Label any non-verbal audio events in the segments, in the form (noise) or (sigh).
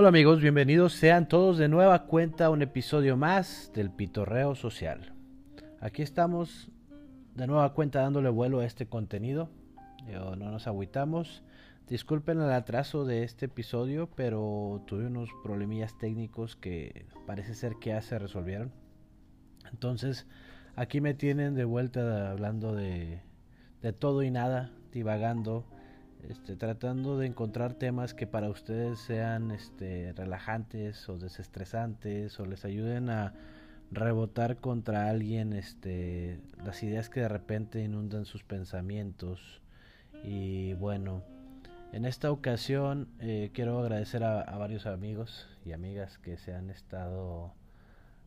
Hola amigos, bienvenidos sean todos de nueva cuenta a un episodio más del Pitorreo Social. Aquí estamos de nueva cuenta dándole vuelo a este contenido. no nos agüitamos. Disculpen el atraso de este episodio, pero tuve unos problemillas técnicos que parece ser que ya se resolvieron. Entonces, aquí me tienen de vuelta hablando de todo y nada, divagando este, tratando de encontrar temas que para ustedes sean este, relajantes o desestresantes o les ayuden a rebotar contra alguien este, las ideas que de repente inundan sus pensamientos. Y bueno, en esta ocasión eh, quiero agradecer a, a, varios amigos y amigas que se han estado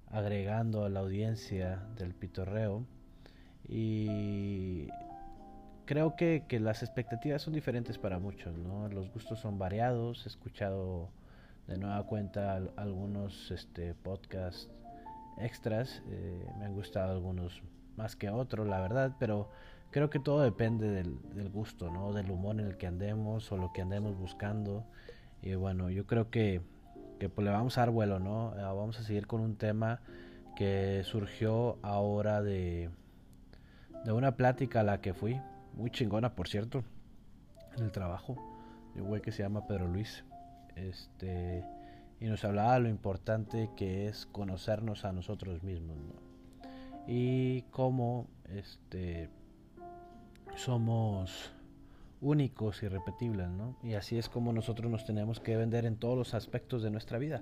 agregando a la audiencia del pitorreo. Y creo que, que, las expectativas son diferentes para muchos, ¿no? Los gustos son variados. He escuchado de nueva cuenta algunos este, podcasts extras. Eh, me han gustado algunos más que otros, la verdad, pero creo que todo depende del, del, gusto, ¿no? Del humor en el que andemos o lo que andemos buscando. Y bueno, yo creo que, que pues le vamos a dar vuelo, ¿no? Eh, vamos a seguir con un tema que surgió ahora de, de una plática a la que fui muy chingona, por cierto, en el trabajo, un güey que se llama Pedro Luis. Este, y nos hablaba de lo importante que es conocernos a nosotros mismos, Y cómo este, somos únicos y repetibles, ¿no? Y así es como nosotros nos tenemos que vender en todos los aspectos de nuestra vida.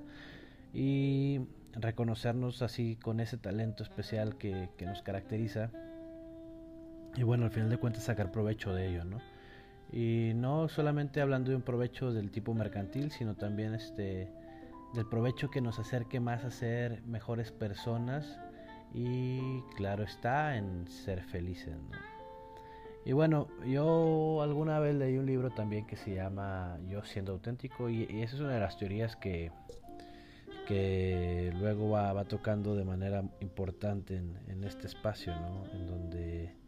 Y reconocernos así con ese talento especial que, que nos caracteriza y bueno, al final de cuentas sacar provecho de ello, ¿no? Y no solamente hablando de un provecho del tipo mercantil, sino también este del provecho que nos acerque más a ser mejores personas y claro está en ser felices, ¿no? Y bueno, yo alguna vez leí un libro también que se llama Yo siendo auténtico y, esa es una de las teorías que, que luego va, va tocando de manera importante en, en este espacio, ¿no? En donde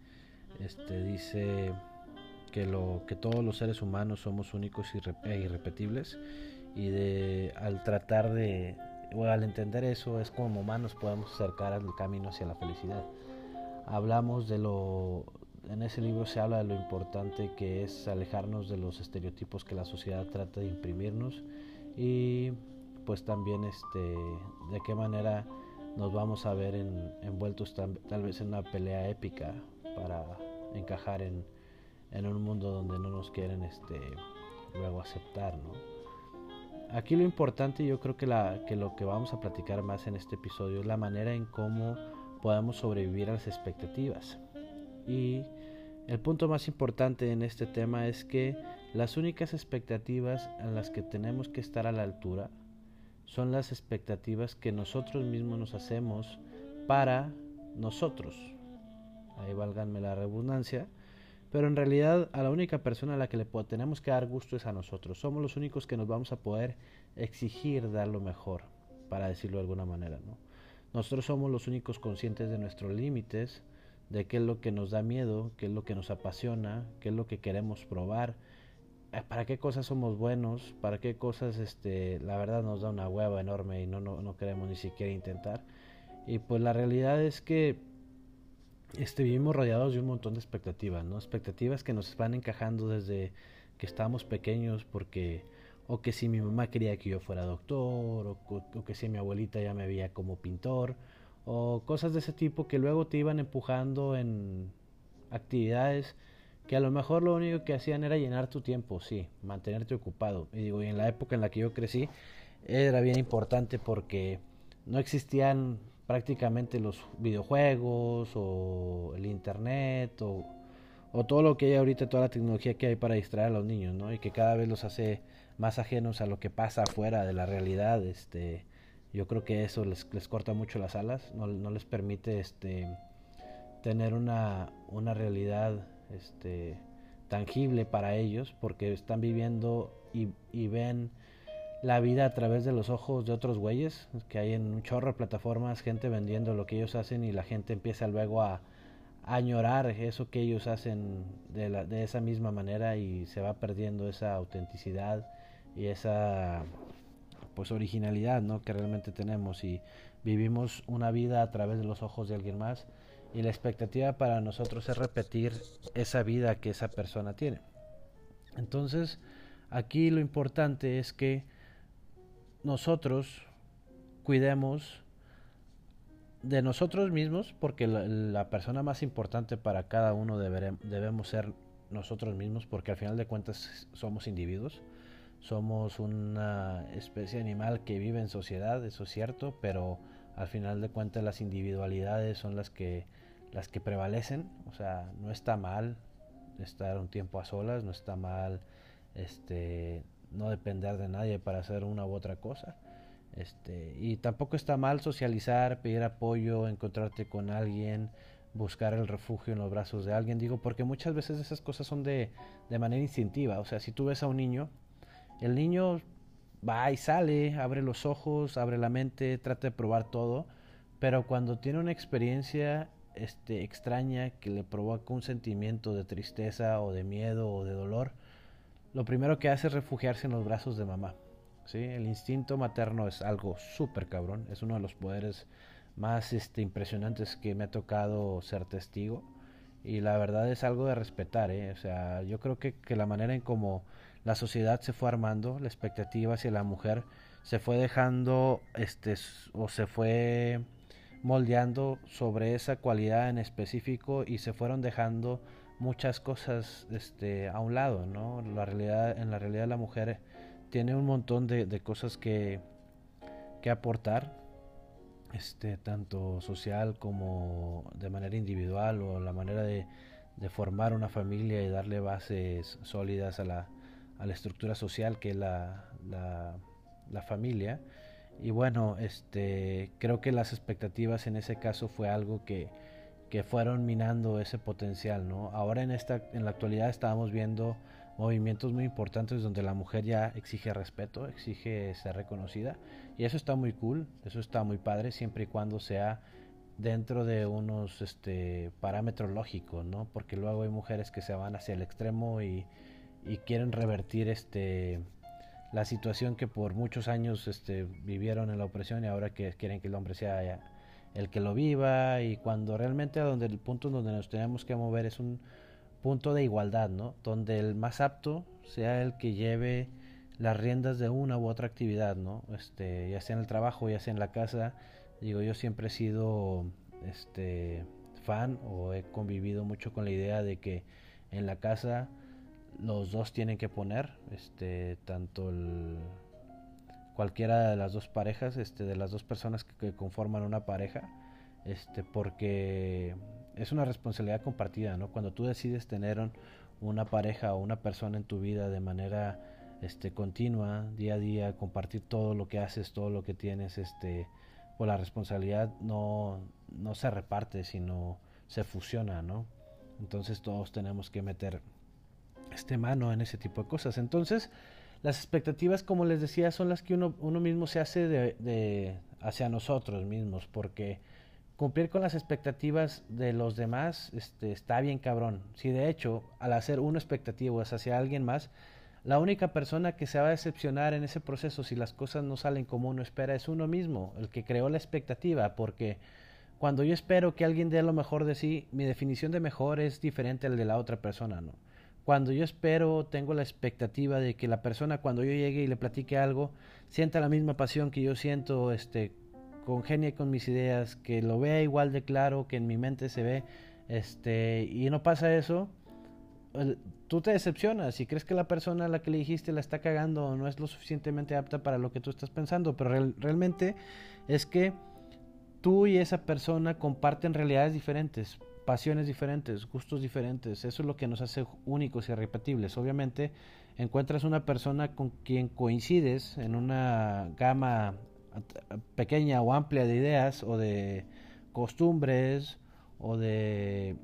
este dice que lo que todos los seres humanos somos únicos e irrepetibles y de al tratar de o al entender eso es como humanos podemos acercar al camino hacia la felicidad. Hablamos de lo en ese libro se habla de lo importante que es alejarnos de los estereotipos que la sociedad trata de imprimirnos y pues también este de qué manera nos vamos a ver envueltos tal vez en una pelea épica para encajar en, en un mundo donde no nos quieren este, luego aceptar, ¿no? Aquí lo importante yo creo que, la, que lo que vamos a platicar más en este episodio es la manera en cómo podamos sobrevivir a las expectativas. Y el punto más importante en este tema es que las únicas expectativas en las que tenemos que estar a la altura son las expectativas que nosotros mismos nos hacemos para nosotros, ahí válganme la redundancia, pero en realidad a la única persona a la que le tenemos que dar gusto es a nosotros. Somos los únicos que nos vamos a poder exigir dar lo mejor, para decirlo de alguna manera, ¿no? Nosotros somos los únicos conscientes de nuestros límites, de qué es lo que nos da miedo, qué es lo que nos apasiona, qué es lo que queremos probar, eh, para qué cosas somos buenos, para qué cosas este, la verdad nos da una hueva enorme y no, no, no queremos ni siquiera intentar. Y pues la realidad es que este, vivimos rodeados de un montón de expectativas, ¿no? Expectativas que nos van encajando desde que estábamos pequeños porque o que si mi mamá quería que yo fuera doctor o, o, que si mi abuelita ya me veía como pintor o cosas de ese tipo que luego te iban empujando en actividades que a lo mejor lo único que hacían era llenar tu tiempo, sí, mantenerte ocupado. Y digo, y en la época en la que yo crecí era bien importante porque no existían prácticamente los videojuegos o el internet o, o, todo lo que hay ahorita, toda la tecnología que hay para distraer a los niños, ¿no? Y que cada vez los hace más ajenos a lo que pasa afuera de la realidad, este, yo creo que eso les, les corta mucho las alas, no, no les permite, este, tener una, una realidad, este, tangible para ellos, porque están viviendo y, y ven la vida a través de los ojos de otros güeyes, que hay en un chorro de plataformas, gente vendiendo lo que ellos hacen y la gente empieza luego a, añorar eso que ellos hacen de, la, de esa misma manera y se va perdiendo esa autenticidad y esa pues originalidad, ¿no? Que realmente tenemos y vivimos una vida a través de los ojos de alguien más y la expectativa para nosotros es repetir esa vida que esa persona tiene. Entonces, aquí lo importante es que nosotros cuidemos de nosotros mismos, porque la, persona más importante para cada uno debemos ser nosotros mismos, porque al final de cuentas somos individuos, somos una especie animal que vive en sociedad, eso es cierto, pero al final de cuentas las individualidades son las que las que prevalecen, o sea, no está mal estar un tiempo a solas, no está mal este no depender de nadie para hacer una u otra cosa. Este, y tampoco está mal socializar, pedir apoyo, encontrarte con alguien, buscar el refugio en los brazos de alguien. Digo, porque muchas veces esas cosas son de, de manera instintiva. O sea, si tú ves a un niño, el niño va y sale, abre los ojos, abre la mente, trata de probar todo, pero cuando tiene una experiencia este, extraña que le provoca un sentimiento de tristeza o de miedo o de dolor, lo primero que hace es refugiarse en los brazos de mamá. ¿sí? El instinto materno es algo súper cabrón, es uno de los poderes más este, impresionantes que me ha tocado ser testigo y la verdad es algo de respetar, ¿eh? o sea, yo creo que, que la manera en como la sociedad se fue armando, la expectativa hacia la mujer se fue dejando este o se fue moldeando sobre esa cualidad en específico y se fueron dejando muchas cosas este a un lado, ¿no? La realidad en la realidad la mujer tiene un montón de, de cosas que, que aportar, este, tanto social como de manera individual o la manera de, de formar una familia y darle bases sólidas a la, a la estructura social que es la, la, familia. Y bueno, este, creo que las expectativas en ese caso fue algo que, que fueron minando ese potencial, ¿no? Ahora en esta, en la actualidad estábamos viendo movimientos muy importantes donde la mujer ya exige respeto, exige ser reconocida y eso está muy cool, eso está muy padre siempre y cuando sea dentro de unos este parámetros lógicos, ¿no? Porque luego hay mujeres que se van hacia el extremo y, y quieren revertir este la situación que por muchos años este vivieron en la opresión y ahora que quieren que el hombre sea el que lo viva y cuando realmente a donde el punto donde nos tenemos que mover es un punto de igualdad, ¿no? Donde el más apto sea el que lleve las riendas de una u otra actividad, ¿no? Este, ya sea en el trabajo, ya sea en la casa. Digo, yo siempre he sido este fan o he convivido mucho con la idea de que en la casa los dos tienen que poner, este, tanto el, cualquiera de las dos parejas, este, de las dos personas que, conforman una pareja, este, porque es una responsabilidad compartida, ¿no? Cuando tú decides tener una pareja o una persona en tu vida de manera este continua, día a día, compartir todo lo que haces, todo lo que tienes, este, pues la responsabilidad no, no se reparte, sino se fusiona, ¿no? Entonces todos tenemos que meter este mano en ese tipo de cosas. Entonces, las expectativas, como les decía, son las que uno, uno mismo se hace de, de hacia nosotros mismos, porque cumplir con las expectativas de los demás este, está bien cabrón. Si de hecho, al hacer una expectativa es hacia alguien más, la única persona que se va a decepcionar en ese proceso si las cosas no salen como uno espera es uno mismo, el que creó la expectativa, porque cuando yo espero que alguien dé lo mejor de sí, mi definición de mejor es diferente al de la otra persona, ¿no? Cuando yo espero, tengo la expectativa de que la persona cuando yo llegue y le platique algo, sienta la misma pasión que yo siento, este, congenie con mis ideas, que lo vea igual de claro, que en mi mente se ve, este, y no pasa eso, tú te decepcionas y crees que la persona a la que le dijiste la está cagando o no es lo suficientemente apta para lo que tú estás pensando, pero realmente es que tú y esa persona comparten realidades diferentes, pasiones diferentes, gustos diferentes, eso es lo que nos hace únicos y irrepetibles. Obviamente encuentras una persona con quien coincides en una gama pequeña o amplia de ideas o de costumbres o de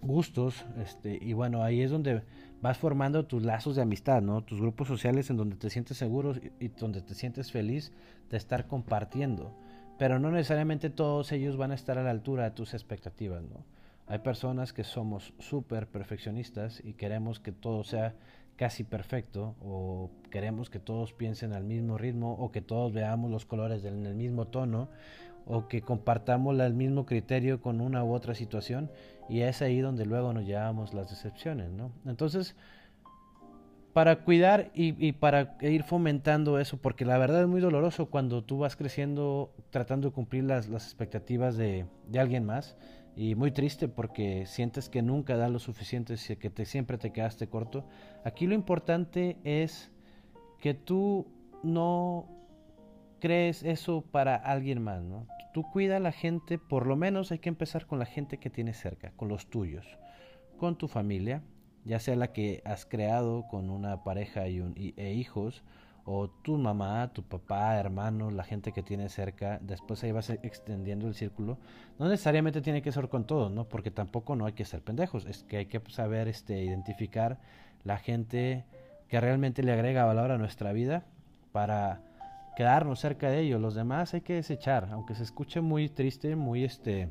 gustos este y bueno ahí es donde vas formando tus lazos de amistad no tus grupos sociales en donde te sientes seguro y, donde te sientes feliz de estar compartiendo pero no necesariamente todos ellos van a estar a la altura de tus expectativas no Hay personas que somos súper perfeccionistas y queremos que todo sea casi perfecto o queremos que todos piensen al mismo ritmo o que todos veamos los colores en el mismo tono o que compartamos el mismo criterio con una u otra situación y es ahí donde luego nos llevamos las decepciones, ¿no? Entonces, para cuidar y, para ir fomentando eso, porque la verdad es muy doloroso cuando tú vas creciendo tratando de cumplir las, expectativas de, alguien más y muy triste porque sientes que nunca da lo suficiente, que te, siempre te quedaste corto. Aquí lo importante es que tú no crees eso para alguien más, ¿no? Tú cuida a la gente, por lo menos hay que empezar con la gente que tienes cerca, con los tuyos, con tu familia, ya sea la que has creado con una pareja y, un, e hijos, o tu mamá, tu papá, hermano, la gente que tienes cerca, después ahí vas extendiendo el círculo. No necesariamente tiene que ser con todos, ¿no? Porque tampoco no hay que ser pendejos, es que hay que saber este, identificar la gente que realmente le agrega valor a nuestra vida para quedarnos cerca de ellos. Los demás hay que desechar, aunque se escuche muy triste, muy este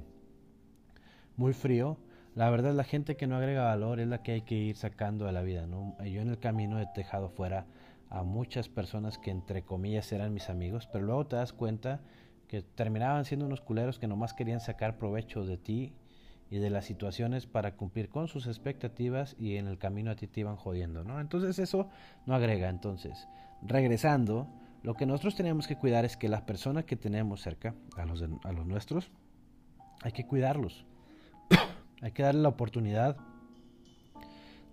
muy frío. La verdad la gente que no agrega valor es la que hay que ir sacando de la vida, ¿no? Yo en el camino he dejado fuera a muchas personas que entre comillas eran mis amigos, pero luego te das cuenta que terminaban siendo unos culeros que nomás querían sacar provecho de ti y de las situaciones para cumplir con sus expectativas y en el camino a ti te iban jodiendo, ¿no? Entonces eso no agrega. Entonces, regresando, lo que nosotros tenemos que cuidar es que las personas que tenemos cerca, a los nuestros, hay que cuidarlos. Hay que darle la oportunidad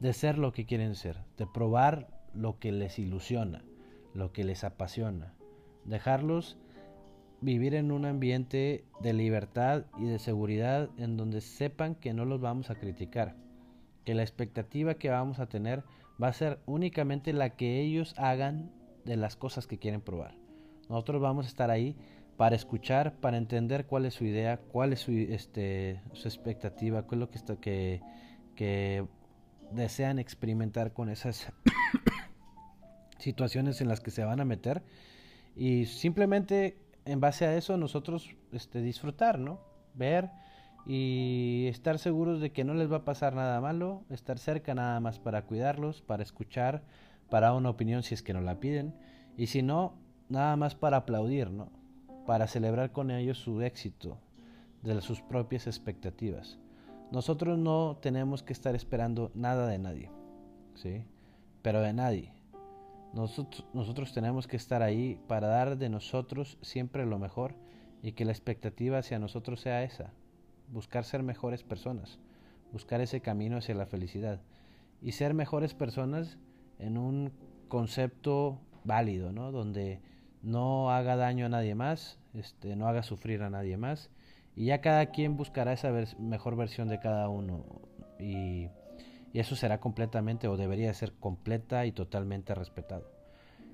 de ser lo que quieren ser, de probar lo que les ilusiona, lo que les apasiona, dejarlos vivir en un ambiente de libertad y de seguridad en donde sepan que no los vamos a criticar, que la expectativa que vamos a tener va a ser únicamente la que ellos hagan de las cosas que quieren probar. Nosotros vamos a estar ahí para escuchar, para entender cuál es su idea, cuál es su, este, su expectativa, qué es lo que, está, que, que desean experimentar con esas (coughs) situaciones en las que se van a meter y simplemente en base a eso nosotros este, disfrutar, ¿no? Ver y estar seguros de que no les va a pasar nada malo, estar cerca nada más para cuidarlos, para escuchar, para una opinión si es que nos la piden, y si no, nada más para aplaudir, ¿no? Para celebrar con ellos su éxito, de sus propias expectativas. Nosotros no tenemos que estar esperando nada de nadie, ¿sí? Pero de nadie. Nosotros, tenemos que estar ahí para dar de nosotros siempre lo mejor y que la expectativa hacia nosotros sea esa, buscar ser mejores personas, buscar ese camino hacia la felicidad. Y ser mejores personas en un concepto válido, ¿no? Donde no haga daño a nadie más, este, no haga sufrir a nadie más, y ya cada quien buscará esa mejor versión de cada uno, y, y eso será completamente o debería ser completa y totalmente respetado.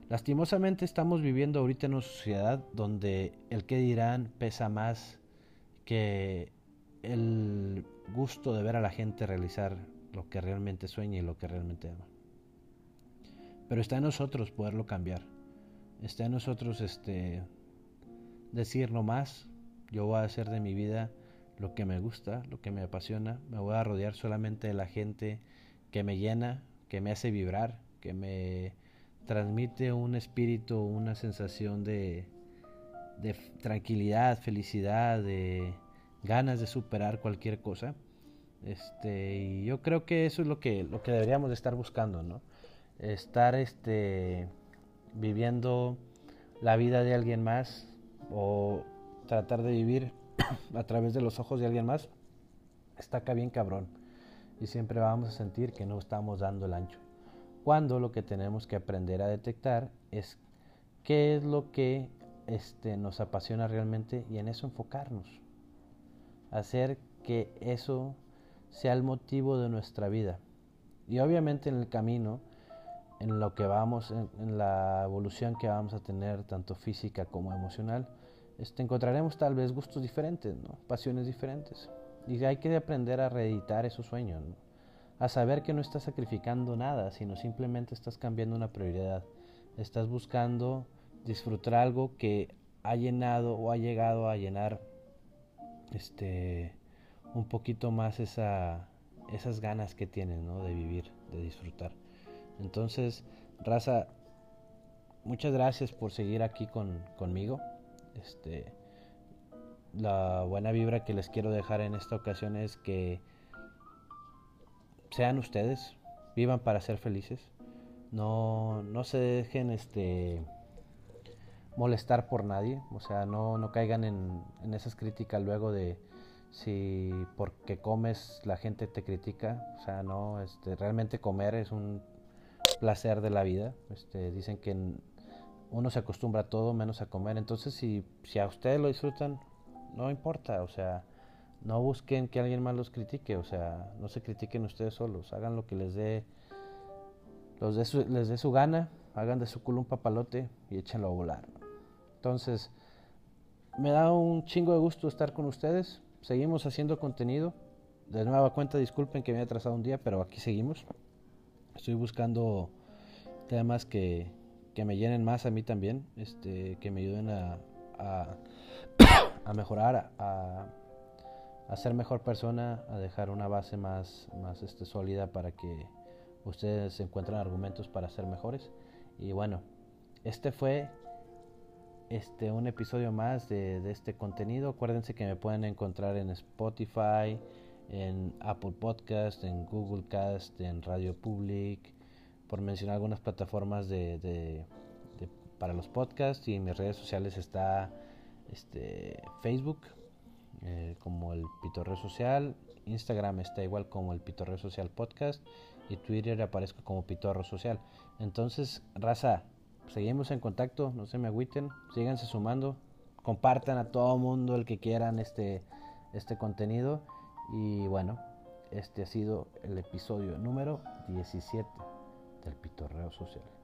Lastimosamente estamos viviendo ahorita en una sociedad donde el que dirán pesa más que el gusto de ver a la gente realizar lo que realmente sueña y lo que realmente ama. Pero está en nosotros poderlo cambiar. Está en nosotros este decir no más, yo voy a hacer de mi vida lo que me gusta, lo que me apasiona, me voy a rodear solamente de la gente que me llena, que me hace vibrar, que me transmite un espíritu, una sensación de, de tranquilidad, felicidad, de ganas de superar cualquier cosa. Este, y yo creo que eso es lo que, lo que deberíamos de estar buscando, ¿no? estar este viviendo la vida de alguien más o tratar de vivir (clears throat) a través de los ojos de alguien más está acá bien cabrón. Y siempre vamos a sentir que no estamos dando el ancho. Cuando lo que tenemos que aprender a detectar es qué es lo que este, nos apasiona realmente y en eso enfocarnos. Hacer que eso sea el motivo de nuestra vida. Y obviamente en el camino en lo que vamos, en, la evolución que vamos a tener, tanto física como emocional, este, encontraremos tal vez gustos diferentes, ¿no? pasiones diferentes. Y hay que aprender a reeditar esos sueños, a saber que no estás sacrificando nada, sino simplemente estás cambiando una prioridad. Estás buscando disfrutar algo que ha llenado o ha llegado a llenar este un poquito más esa, esas ganas que tienen, ¿no? De vivir, de disfrutar. Entonces, raza, muchas gracias por seguir aquí con, conmigo. Este, la buena vibra que les quiero dejar en esta ocasión es que sean ustedes, vivan para ser felices. No, no se dejen este molestar por nadie, o sea, no, no caigan en, en esas críticas luego de si porque comes la gente te critica, o sea, no, este, realmente comer es un placer de la vida, este, dicen que uno se acostumbra a todo menos a comer, entonces si, si a ustedes lo disfrutan, no importa, o sea, no busquen que alguien más los critique, o sea, no se critiquen ustedes solos, hagan lo que les dé, los les dé su gana, hagan de su culo un papalote y échenlo a volar. Entonces, me da un chingo de gusto estar con ustedes, seguimos haciendo contenido, de nueva cuenta, disculpen que me haya atrasado un día, pero aquí seguimos. Estoy buscando temas que, que me llenen más a mí también, este, que me ayuden a, (coughs) a, mejorar, a, a, ser mejor persona, a dejar una base más, más este, sólida para que ustedes encuentren argumentos para ser mejores. Y bueno, este fue este, un episodio más de, de este contenido. Acuérdense que me pueden encontrar en Spotify, en Apple Podcast, en Google Cast, en Radio Public, por mencionar algunas plataformas de, de, para los podcasts. Y en mis redes sociales está este, Facebook eh, como el Pitorreo Social, Instagram está igual como el Pitorreo Social Podcast. Y Twitter aparezco como Pitorro Social. Entonces, raza, seguimos en contacto, no se me agüiten, síganse sumando, compartan a todo mundo el que quieran este, este contenido y bueno, este ha sido el episodio número 17 del Pitorreo Social.